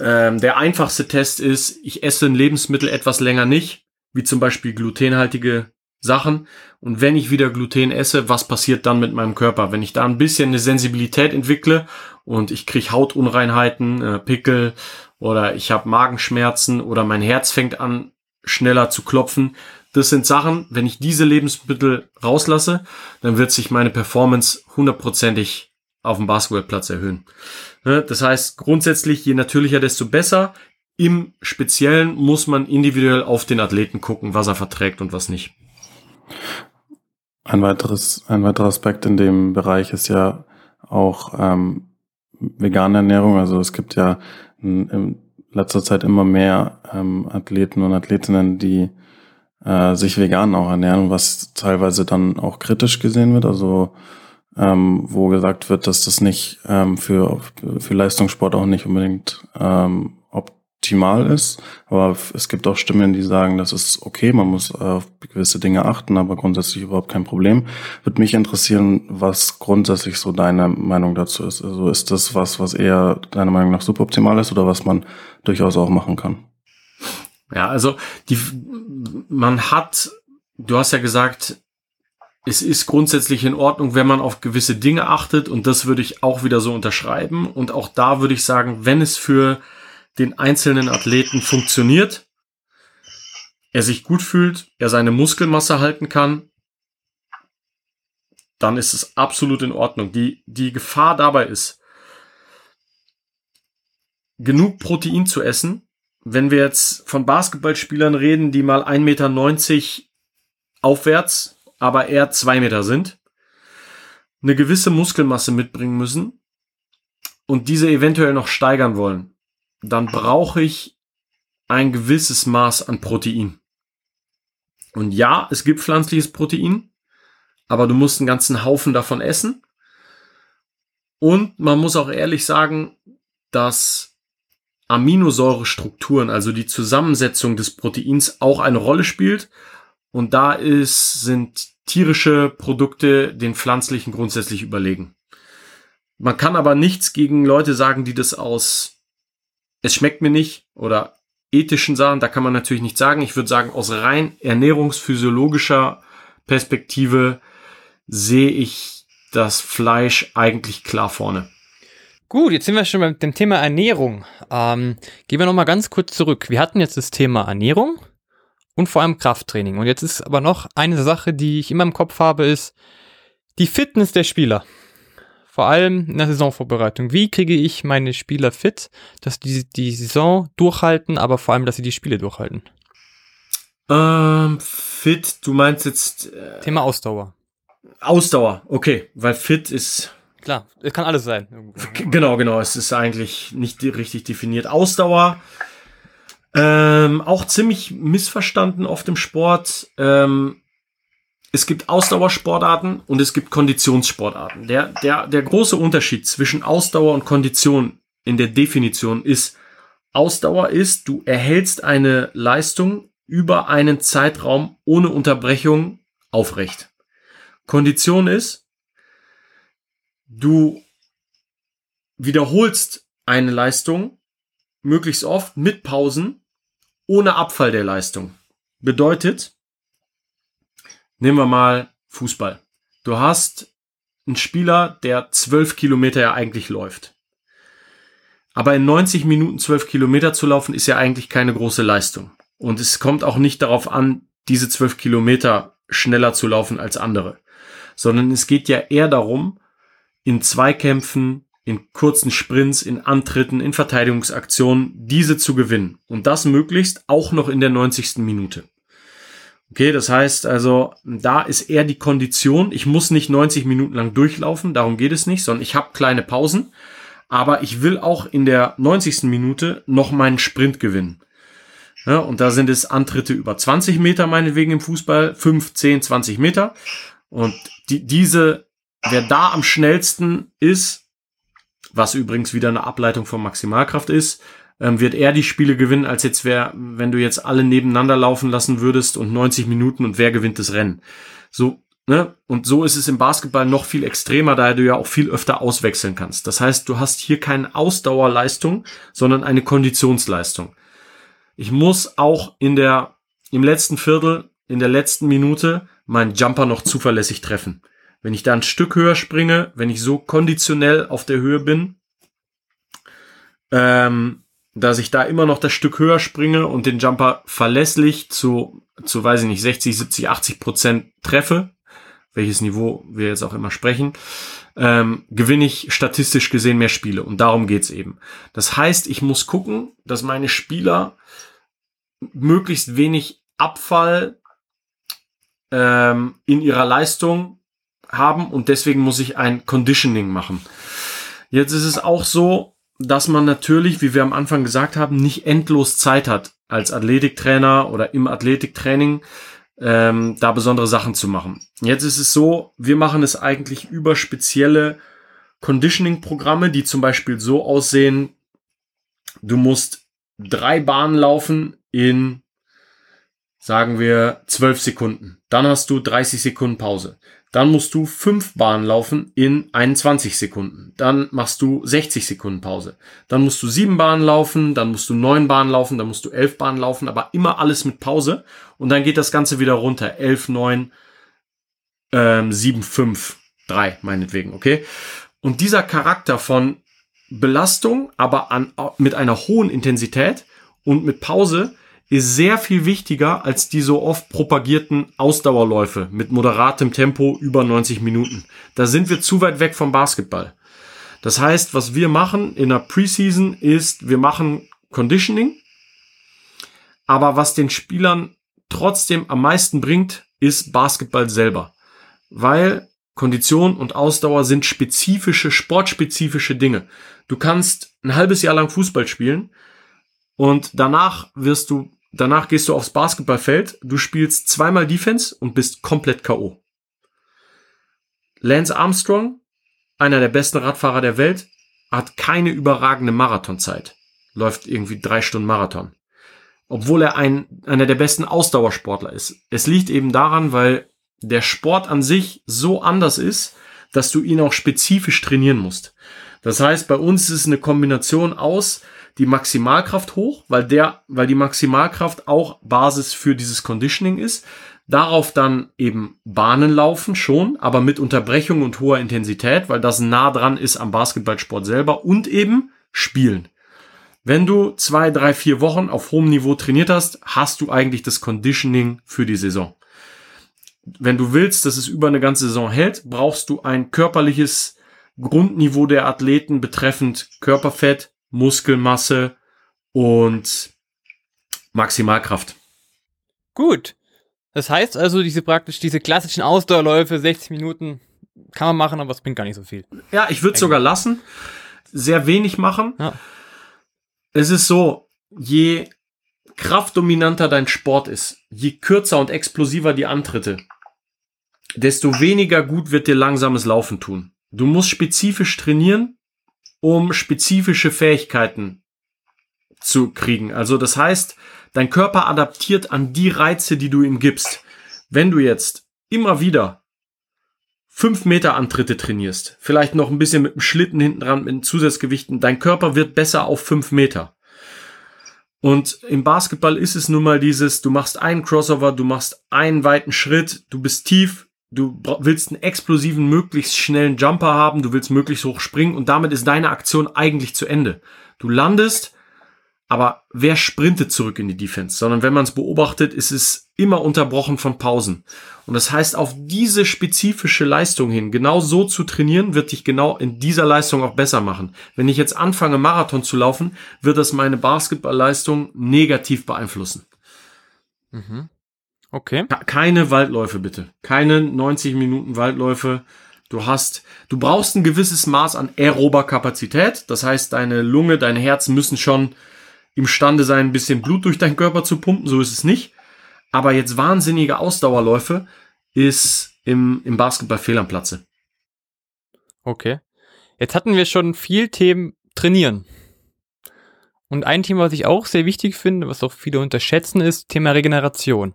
ähm, der einfachste Test ist, ich esse ein Lebensmittel etwas länger nicht. wie zum Beispiel glutenhaltige Sachen. Und wenn ich wieder Gluten esse, was passiert dann mit meinem Körper? Wenn ich da ein bisschen eine Sensibilität entwickle und ich kriege Hautunreinheiten, äh, Pickel oder ich habe Magenschmerzen oder mein Herz fängt an schneller zu klopfen. Das sind Sachen, wenn ich diese Lebensmittel rauslasse, dann wird sich meine Performance hundertprozentig auf dem Basketballplatz erhöhen. Das heißt, grundsätzlich, je natürlicher, desto besser. Im Speziellen muss man individuell auf den Athleten gucken, was er verträgt und was nicht. Ein weiteres, ein weiterer Aspekt in dem Bereich ist ja auch ähm, vegane Ernährung. Also es gibt ja in letzter Zeit immer mehr ähm, Athleten und Athletinnen, die äh, sich vegan auch ernähren, was teilweise dann auch kritisch gesehen wird. Also ähm, wo gesagt wird, dass das nicht ähm, für, für Leistungssport auch nicht unbedingt ähm, optimal ist. Aber es gibt auch Stimmen, die sagen, das ist okay, man muss auf gewisse Dinge achten, aber grundsätzlich überhaupt kein Problem. Würde mich interessieren, was grundsätzlich so deine Meinung dazu ist. Also ist das was, was eher deiner Meinung nach suboptimal ist oder was man durchaus auch machen kann? Ja, also die, man hat, du hast ja gesagt, es ist grundsätzlich in Ordnung, wenn man auf gewisse Dinge achtet und das würde ich auch wieder so unterschreiben und auch da würde ich sagen, wenn es für den einzelnen Athleten funktioniert, er sich gut fühlt, er seine Muskelmasse halten kann, dann ist es absolut in Ordnung. Die, die Gefahr dabei ist, genug Protein zu essen. Wenn wir jetzt von Basketballspielern reden, die mal 1,90 Meter aufwärts, aber eher zwei Meter sind, eine gewisse Muskelmasse mitbringen müssen und diese eventuell noch steigern wollen, dann brauche ich ein gewisses Maß an Protein. Und ja, es gibt pflanzliches Protein, aber du musst einen ganzen Haufen davon essen. Und man muss auch ehrlich sagen, dass Aminosäurestrukturen, also die Zusammensetzung des Proteins, auch eine Rolle spielt. Und da ist, sind tierische Produkte den pflanzlichen grundsätzlich überlegen. Man kann aber nichts gegen Leute sagen, die das aus es schmeckt mir nicht oder ethischen Sachen, da kann man natürlich nicht sagen. Ich würde sagen, aus rein ernährungsphysiologischer Perspektive sehe ich das Fleisch eigentlich klar vorne. Gut, jetzt sind wir schon beim dem Thema Ernährung. Ähm, gehen wir nochmal ganz kurz zurück. Wir hatten jetzt das Thema Ernährung und vor allem Krafttraining. Und jetzt ist aber noch eine Sache, die ich immer im Kopf habe, ist die Fitness der Spieler. Vor allem in der Saisonvorbereitung. Wie kriege ich meine Spieler fit, dass die die Saison durchhalten, aber vor allem, dass sie die Spiele durchhalten? Ähm, fit, du meinst jetzt. Äh, Thema Ausdauer. Ausdauer, okay, weil fit ist. Klar, es kann alles sein. Genau, genau, es ist eigentlich nicht richtig definiert. Ausdauer, ähm, auch ziemlich missverstanden oft im Sport. Ähm, es gibt Ausdauersportarten und es gibt Konditionssportarten. Der, der, der große Unterschied zwischen Ausdauer und Kondition in der Definition ist, Ausdauer ist, du erhältst eine Leistung über einen Zeitraum ohne Unterbrechung aufrecht. Kondition ist, du wiederholst eine Leistung möglichst oft mit Pausen ohne Abfall der Leistung. Bedeutet, Nehmen wir mal Fußball. Du hast einen Spieler, der zwölf Kilometer ja eigentlich läuft. Aber in 90 Minuten zwölf Kilometer zu laufen, ist ja eigentlich keine große Leistung. Und es kommt auch nicht darauf an, diese zwölf Kilometer schneller zu laufen als andere. Sondern es geht ja eher darum, in Zweikämpfen, in kurzen Sprints, in Antritten, in Verteidigungsaktionen, diese zu gewinnen. Und das möglichst auch noch in der 90. Minute. Okay, das heißt also, da ist eher die Kondition. Ich muss nicht 90 Minuten lang durchlaufen, darum geht es nicht, sondern ich habe kleine Pausen. Aber ich will auch in der 90. Minute noch meinen Sprint gewinnen. Ja, und da sind es Antritte über 20 Meter, meinetwegen im Fußball, 5, 10, 20 Meter. Und die, diese, wer da am schnellsten ist, was übrigens wieder eine Ableitung von Maximalkraft ist, ähm, wird er die Spiele gewinnen, als jetzt wer, wenn du jetzt alle nebeneinander laufen lassen würdest und 90 Minuten und wer gewinnt das Rennen. So, ne? Und so ist es im Basketball noch viel extremer, da du ja auch viel öfter auswechseln kannst. Das heißt, du hast hier keine Ausdauerleistung, sondern eine Konditionsleistung. Ich muss auch in der im letzten Viertel, in der letzten Minute meinen Jumper noch zuverlässig treffen. Wenn ich da ein Stück höher springe, wenn ich so konditionell auf der Höhe bin, ähm, dass ich da immer noch das Stück höher springe und den Jumper verlässlich zu, zu weiß ich nicht, 60, 70, 80 Prozent treffe, welches Niveau wir jetzt auch immer sprechen, ähm, gewinne ich statistisch gesehen mehr Spiele. Und darum geht's eben. Das heißt, ich muss gucken, dass meine Spieler möglichst wenig Abfall ähm, in ihrer Leistung haben und deswegen muss ich ein Conditioning machen. Jetzt ist es auch so, dass man natürlich, wie wir am Anfang gesagt haben, nicht endlos Zeit hat, als Athletiktrainer oder im Athletiktraining ähm, da besondere Sachen zu machen. Jetzt ist es so, wir machen es eigentlich über spezielle Conditioning-Programme, die zum Beispiel so aussehen, du musst drei Bahnen laufen in, sagen wir, zwölf Sekunden. Dann hast du 30 Sekunden Pause. Dann musst du fünf Bahnen laufen in 21 Sekunden. Dann machst du 60 Sekunden Pause. Dann musst du sieben Bahnen laufen, dann musst du neun Bahnen laufen, dann musst du elf Bahnen laufen, aber immer alles mit Pause. Und dann geht das Ganze wieder runter. Elf, neun, ähm, sieben, fünf, drei, meinetwegen, okay? Und dieser Charakter von Belastung, aber an, mit einer hohen Intensität und mit Pause, ist sehr viel wichtiger als die so oft propagierten Ausdauerläufe mit moderatem Tempo über 90 Minuten. Da sind wir zu weit weg vom Basketball. Das heißt, was wir machen in der Preseason ist, wir machen Conditioning. Aber was den Spielern trotzdem am meisten bringt, ist Basketball selber. Weil Kondition und Ausdauer sind spezifische, sportspezifische Dinge. Du kannst ein halbes Jahr lang Fußball spielen und danach wirst du Danach gehst du aufs Basketballfeld, du spielst zweimal Defense und bist komplett K.O. Lance Armstrong, einer der besten Radfahrer der Welt, hat keine überragende Marathonzeit. Läuft irgendwie drei Stunden Marathon. Obwohl er ein, einer der besten Ausdauersportler ist. Es liegt eben daran, weil der Sport an sich so anders ist, dass du ihn auch spezifisch trainieren musst. Das heißt, bei uns ist es eine Kombination aus, die Maximalkraft hoch, weil der, weil die Maximalkraft auch Basis für dieses Conditioning ist. Darauf dann eben Bahnen laufen schon, aber mit Unterbrechung und hoher Intensität, weil das nah dran ist am Basketballsport selber und eben spielen. Wenn du zwei, drei, vier Wochen auf hohem Niveau trainiert hast, hast du eigentlich das Conditioning für die Saison. Wenn du willst, dass es über eine ganze Saison hält, brauchst du ein körperliches Grundniveau der Athleten betreffend Körperfett, Muskelmasse und Maximalkraft. Gut. Das heißt also, diese praktisch, diese klassischen Ausdauerläufe, 60 Minuten, kann man machen, aber es bringt gar nicht so viel. Ja, ich würde sogar lassen. Sehr wenig machen. Ja. Es ist so, je kraftdominanter dein Sport ist, je kürzer und explosiver die Antritte, desto weniger gut wird dir langsames Laufen tun. Du musst spezifisch trainieren, um spezifische Fähigkeiten zu kriegen. Also das heißt, dein Körper adaptiert an die Reize, die du ihm gibst. Wenn du jetzt immer wieder fünf Meter Antritte trainierst, vielleicht noch ein bisschen mit dem Schlitten hinten dran, mit Zusatzgewichten, dein Körper wird besser auf fünf Meter. Und im Basketball ist es nun mal dieses, du machst einen Crossover, du machst einen weiten Schritt, du bist tief, Du willst einen explosiven, möglichst schnellen Jumper haben, du willst möglichst hoch springen und damit ist deine Aktion eigentlich zu Ende. Du landest, aber wer sprintet zurück in die Defense? Sondern wenn man es beobachtet, ist es immer unterbrochen von Pausen. Und das heißt, auf diese spezifische Leistung hin, genau so zu trainieren, wird dich genau in dieser Leistung auch besser machen. Wenn ich jetzt anfange, Marathon zu laufen, wird das meine Basketballleistung negativ beeinflussen. Mhm. Okay. Keine Waldläufe bitte. Keine 90 Minuten Waldläufe. Du hast, du brauchst ein gewisses Maß an aerober Kapazität. Das heißt, deine Lunge, dein Herz müssen schon imstande sein, ein bisschen Blut durch deinen Körper zu pumpen. So ist es nicht. Aber jetzt wahnsinnige Ausdauerläufe ist im, im Basketball fehl am Platze. Okay. Jetzt hatten wir schon viel Themen trainieren. Und ein Thema, was ich auch sehr wichtig finde, was auch viele unterschätzen, ist Thema Regeneration.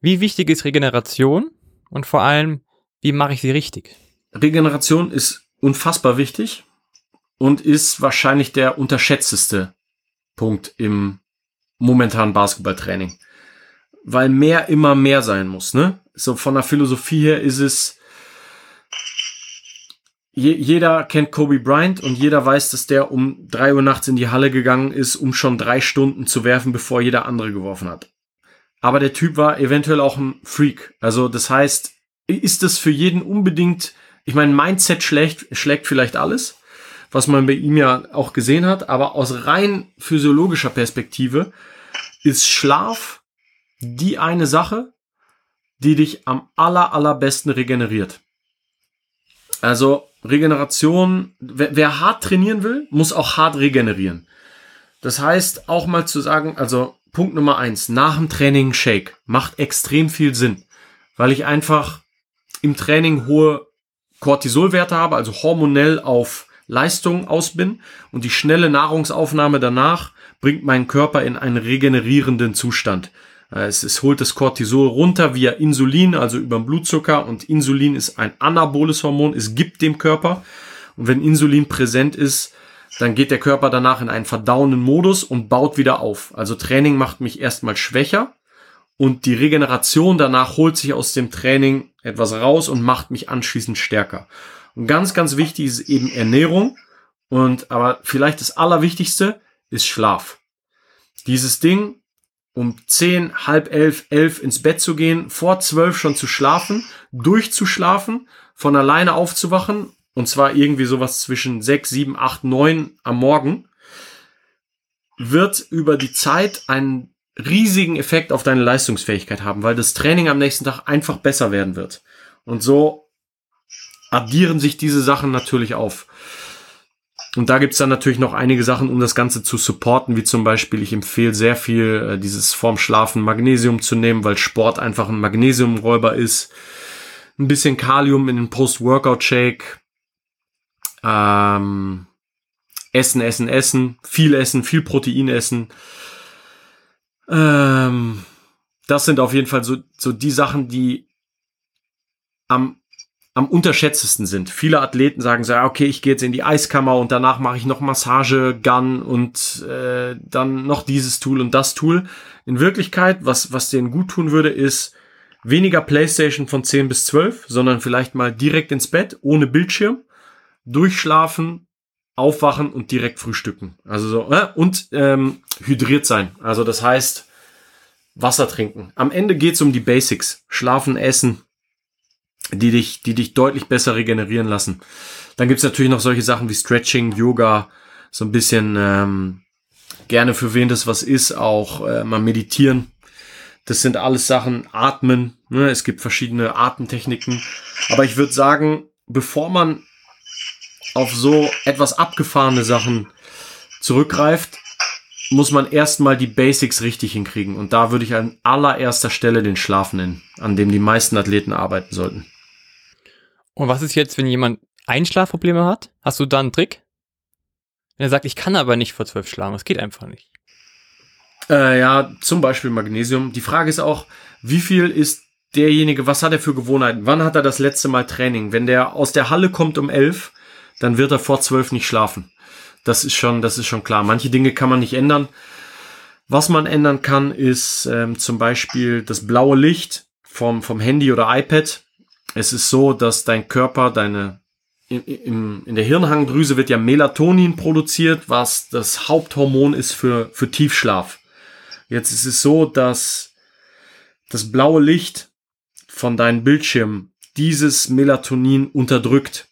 Wie wichtig ist Regeneration und vor allem, wie mache ich sie richtig? Regeneration ist unfassbar wichtig und ist wahrscheinlich der unterschätzteste Punkt im momentanen Basketballtraining. weil mehr immer mehr sein muss, ne? So von der Philosophie her ist es, je, jeder kennt Kobe Bryant und jeder weiß, dass der um drei Uhr nachts in die Halle gegangen ist, um schon drei Stunden zu werfen, bevor jeder andere geworfen hat. Aber der Typ war eventuell auch ein Freak. Also das heißt, ist das für jeden unbedingt, ich meine, Mindset schlägt, schlägt vielleicht alles, was man bei ihm ja auch gesehen hat, aber aus rein physiologischer Perspektive ist Schlaf die eine Sache, die dich am aller, allerbesten regeneriert. Also Regeneration, wer, wer hart trainieren will, muss auch hart regenerieren. Das heißt, auch mal zu sagen, also Punkt Nummer eins, nach dem Training Shake macht extrem viel Sinn, weil ich einfach im Training hohe Cortisolwerte habe, also hormonell auf Leistung aus bin und die schnelle Nahrungsaufnahme danach bringt meinen Körper in einen regenerierenden Zustand. Äh, es, es holt das Cortisol runter via Insulin, also über den Blutzucker. Und Insulin ist ein anaboles Hormon. Es gibt dem Körper. Und wenn Insulin präsent ist, dann geht der Körper danach in einen verdauenden Modus und baut wieder auf. Also Training macht mich erstmal schwächer und die Regeneration danach holt sich aus dem Training etwas raus und macht mich anschließend stärker. Und ganz, ganz wichtig ist eben Ernährung. Und aber vielleicht das Allerwichtigste ist Schlaf. Dieses Ding, um zehn, halb elf, elf ins Bett zu gehen, vor zwölf schon zu schlafen, durchzuschlafen, von alleine aufzuwachen, und zwar irgendwie sowas zwischen sechs, sieben, acht, neun am Morgen, wird über die Zeit einen riesigen Effekt auf deine Leistungsfähigkeit haben, weil das Training am nächsten Tag einfach besser werden wird. Und so addieren sich diese Sachen natürlich auf. Und da gibt's dann natürlich noch einige Sachen, um das Ganze zu supporten, wie zum Beispiel, ich empfehle sehr viel, äh, dieses vorm Schlafen Magnesium zu nehmen, weil Sport einfach ein Magnesiumräuber ist. Ein bisschen Kalium in den Post-Workout-Shake. Ähm, essen, essen, essen. Viel essen, viel Protein essen. Ähm, das sind auf jeden Fall so, so die Sachen, die am am unterschätztesten sind. Viele Athleten sagen so, okay, ich gehe jetzt in die Eiskammer und danach mache ich noch Massage, Gun und äh, dann noch dieses Tool und das Tool. In Wirklichkeit, was, was denen gut tun würde, ist weniger Playstation von 10 bis 12, sondern vielleicht mal direkt ins Bett, ohne Bildschirm, durchschlafen, aufwachen und direkt frühstücken. Also so, äh, und ähm, hydriert sein. Also das heißt, Wasser trinken. Am Ende geht's um die Basics. Schlafen, essen, die dich, die dich deutlich besser regenerieren lassen. Dann gibt's natürlich noch solche Sachen wie Stretching, Yoga, so ein bisschen ähm, gerne für wen das was ist, auch äh, mal meditieren. Das sind alles Sachen, atmen. Ne? Es gibt verschiedene Atemtechniken. Aber ich würde sagen, bevor man auf so etwas abgefahrene Sachen zurückgreift, muss man erstmal die Basics richtig hinkriegen. Und da würde ich an allererster Stelle den Schlaf nennen, an dem die meisten Athleten arbeiten sollten. Und was ist jetzt, wenn jemand Einschlafprobleme hat? Hast du da einen Trick? Wenn er sagt, ich kann aber nicht vor zwölf schlafen, es geht einfach nicht. Äh, ja, zum Beispiel Magnesium. Die Frage ist auch, wie viel ist derjenige, was hat er für Gewohnheiten? Wann hat er das letzte Mal Training? Wenn der aus der Halle kommt um elf, dann wird er vor zwölf nicht schlafen. Das ist schon, das ist schon klar. Manche Dinge kann man nicht ändern. Was man ändern kann, ist ähm, zum Beispiel das blaue Licht vom, vom Handy oder iPad. Es ist so, dass dein Körper, deine im, in der Hirnhangdrüse wird ja Melatonin produziert, was das Haupthormon ist für, für Tiefschlaf. Jetzt ist es so, dass das blaue Licht von deinem Bildschirm dieses Melatonin unterdrückt.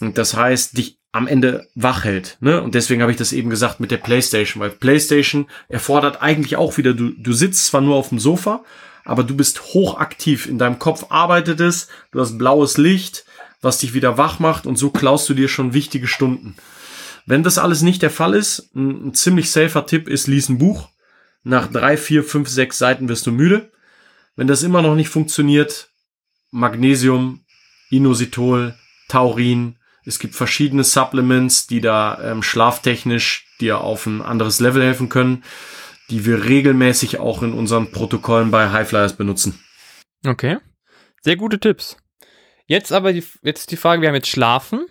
Und das heißt, dich am Ende wach hält. Ne? Und deswegen habe ich das eben gesagt mit der PlayStation, weil PlayStation erfordert eigentlich auch wieder, du, du sitzt zwar nur auf dem Sofa, aber du bist hochaktiv. In deinem Kopf arbeitet es, du hast blaues Licht, was dich wieder wach macht und so klaust du dir schon wichtige Stunden. Wenn das alles nicht der Fall ist, ein, ein ziemlich safer Tipp ist, lies ein Buch. Nach drei, vier, fünf, sechs Seiten wirst du müde. Wenn das immer noch nicht funktioniert, Magnesium, Inositol, Taurin, es gibt verschiedene Supplements, die da ähm, schlaftechnisch dir auf ein anderes Level helfen können die wir regelmäßig auch in unseren Protokollen bei Highflyers benutzen. Okay. Sehr gute Tipps. Jetzt aber die, jetzt die Frage, wir haben jetzt Schlafen.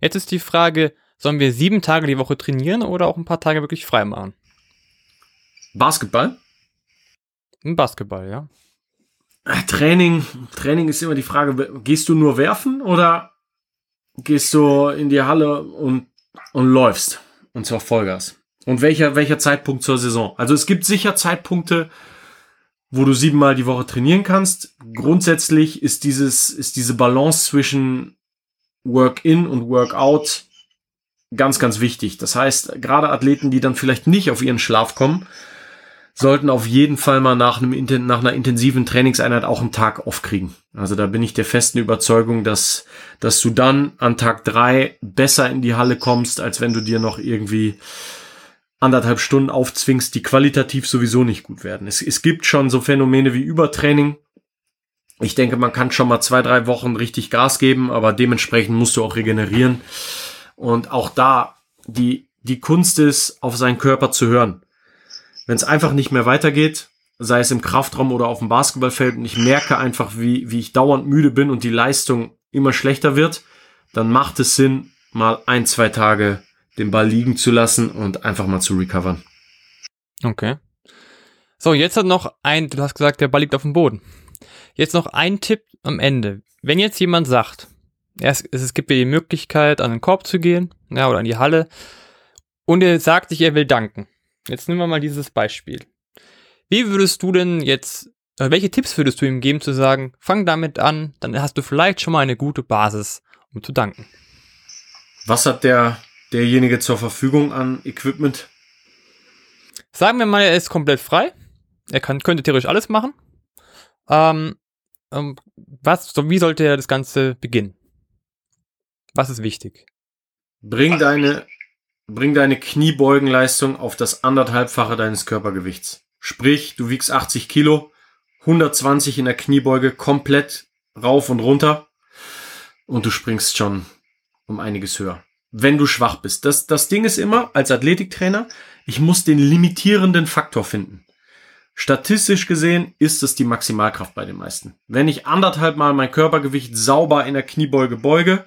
Jetzt ist die Frage, sollen wir sieben Tage die Woche trainieren oder auch ein paar Tage wirklich frei machen? Basketball? Basketball, ja. Äh, Training, Training ist immer die Frage, gehst du nur werfen oder gehst du in die Halle und, und läufst? Und zwar Vollgas. Und welcher, welcher Zeitpunkt zur Saison? Also es gibt sicher Zeitpunkte, wo du siebenmal die Woche trainieren kannst. Grundsätzlich ist dieses, ist diese Balance zwischen Work-in und Work-out ganz, ganz wichtig. Das heißt, gerade Athleten, die dann vielleicht nicht auf ihren Schlaf kommen, sollten auf jeden Fall mal nach, einem, nach einer intensiven Trainingseinheit auch einen Tag aufkriegen. Also da bin ich der festen Überzeugung, dass, dass du dann an Tag drei besser in die Halle kommst, als wenn du dir noch irgendwie anderthalb Stunden aufzwingst, die qualitativ sowieso nicht gut werden. Es, es gibt schon so Phänomene wie Übertraining. Ich denke, man kann schon mal zwei, drei Wochen richtig Gas geben, aber dementsprechend musst du auch regenerieren. Und auch da, die, die Kunst ist, auf seinen Körper zu hören. Wenn es einfach nicht mehr weitergeht, sei es im Kraftraum oder auf dem Basketballfeld, und ich merke einfach, wie, wie ich dauernd müde bin und die Leistung immer schlechter wird, dann macht es Sinn, mal ein, zwei Tage den Ball liegen zu lassen und einfach mal zu recovern. Okay. So, jetzt hat noch ein, du hast gesagt, der Ball liegt auf dem Boden. Jetzt noch ein Tipp am Ende. Wenn jetzt jemand sagt, es, es gibt dir die Möglichkeit, an den Korb zu gehen, ja, oder an die Halle, und er sagt sich, er will danken. Jetzt nehmen wir mal dieses Beispiel. Wie würdest du denn jetzt, äh, welche Tipps würdest du ihm geben, zu sagen, fang damit an, dann hast du vielleicht schon mal eine gute Basis, um zu danken. Was hat der derjenige zur Verfügung an Equipment? Sagen wir mal, er ist komplett frei. Er kann, könnte theoretisch alles machen. Ähm, ähm, was, so, wie sollte er das Ganze beginnen? Was ist wichtig? Bring deine, bring deine Kniebeugenleistung auf das anderthalbfache deines Körpergewichts. Sprich, du wiegst 80 Kilo, 120 in der Kniebeuge komplett rauf und runter und du springst schon um einiges höher wenn du schwach bist. Das, das Ding ist immer, als Athletiktrainer, ich muss den limitierenden Faktor finden. Statistisch gesehen ist es die Maximalkraft bei den meisten. Wenn ich anderthalb Mal mein Körpergewicht sauber in der Kniebeuge beuge,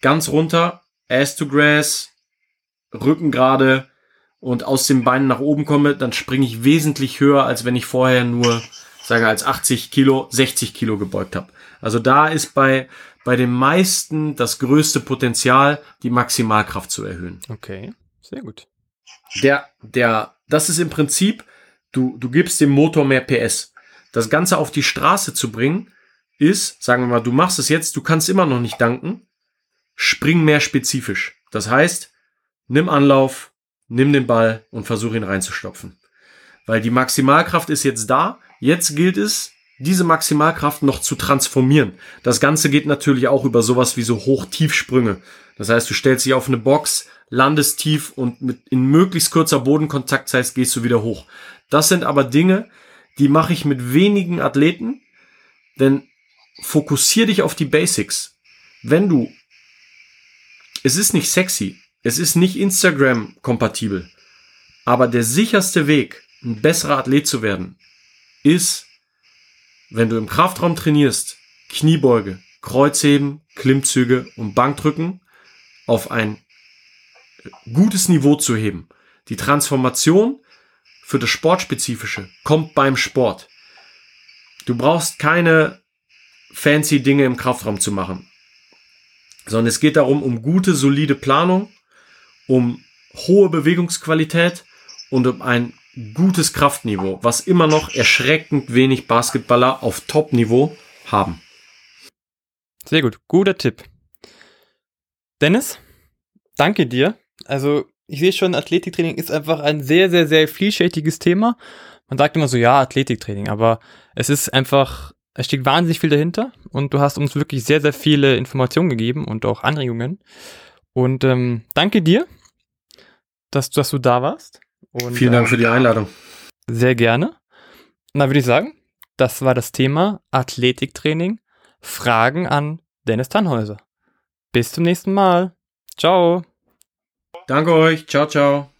ganz runter, ass to grass, Rücken gerade und aus den Beinen nach oben komme, dann springe ich wesentlich höher, als wenn ich vorher nur, sage als 80 Kilo, 60 Kilo gebeugt habe. Also da ist bei bei den meisten das größte Potenzial, die Maximalkraft zu erhöhen. Okay, sehr gut. Der, der, das ist im Prinzip, du, du gibst dem Motor mehr PS. Das Ganze auf die Straße zu bringen, ist, sagen wir mal, du machst es jetzt, du kannst immer noch nicht danken, spring mehr spezifisch. Das heißt, nimm Anlauf, nimm den Ball und versuch ihn reinzustopfen. Weil die Maximalkraft ist jetzt da. Jetzt gilt es, diese Maximalkraft noch zu transformieren. Das Ganze geht natürlich auch über sowas wie so Hoch-Tiefsprünge. Das heißt, du stellst dich auf eine Box, landest tief und mit in möglichst kurzer Bodenkontaktzeit gehst du wieder hoch. Das sind aber Dinge, die mache ich mit wenigen Athleten, denn fokussier dich auf die Basics. Wenn du, es ist nicht sexy, es ist nicht Instagram kompatibel, aber der sicherste Weg, ein besserer Athlet zu werden, ist wenn du im Kraftraum trainierst, Kniebeuge, Kreuzheben, Klimmzüge und Bankdrücken auf ein gutes Niveau zu heben. Die Transformation für das Sportspezifische kommt beim Sport. Du brauchst keine fancy Dinge im Kraftraum zu machen, sondern es geht darum, um gute, solide Planung, um hohe Bewegungsqualität und um ein gutes Kraftniveau, was immer noch erschreckend wenig Basketballer auf Top-Niveau haben. Sehr gut, guter Tipp. Dennis, danke dir. Also ich sehe schon, Athletiktraining ist einfach ein sehr, sehr, sehr vielschädiges Thema. Man sagt immer so, ja, Athletiktraining, aber es ist einfach, es steht wahnsinnig viel dahinter und du hast uns wirklich sehr, sehr viele Informationen gegeben und auch Anregungen. Und ähm, danke dir, dass, dass du da warst. Und, Vielen Dank äh, für die Einladung. Sehr gerne. Na, würde ich sagen, das war das Thema Athletiktraining. Fragen an Dennis Tannhäuser. Bis zum nächsten Mal. Ciao. Danke euch. Ciao, ciao.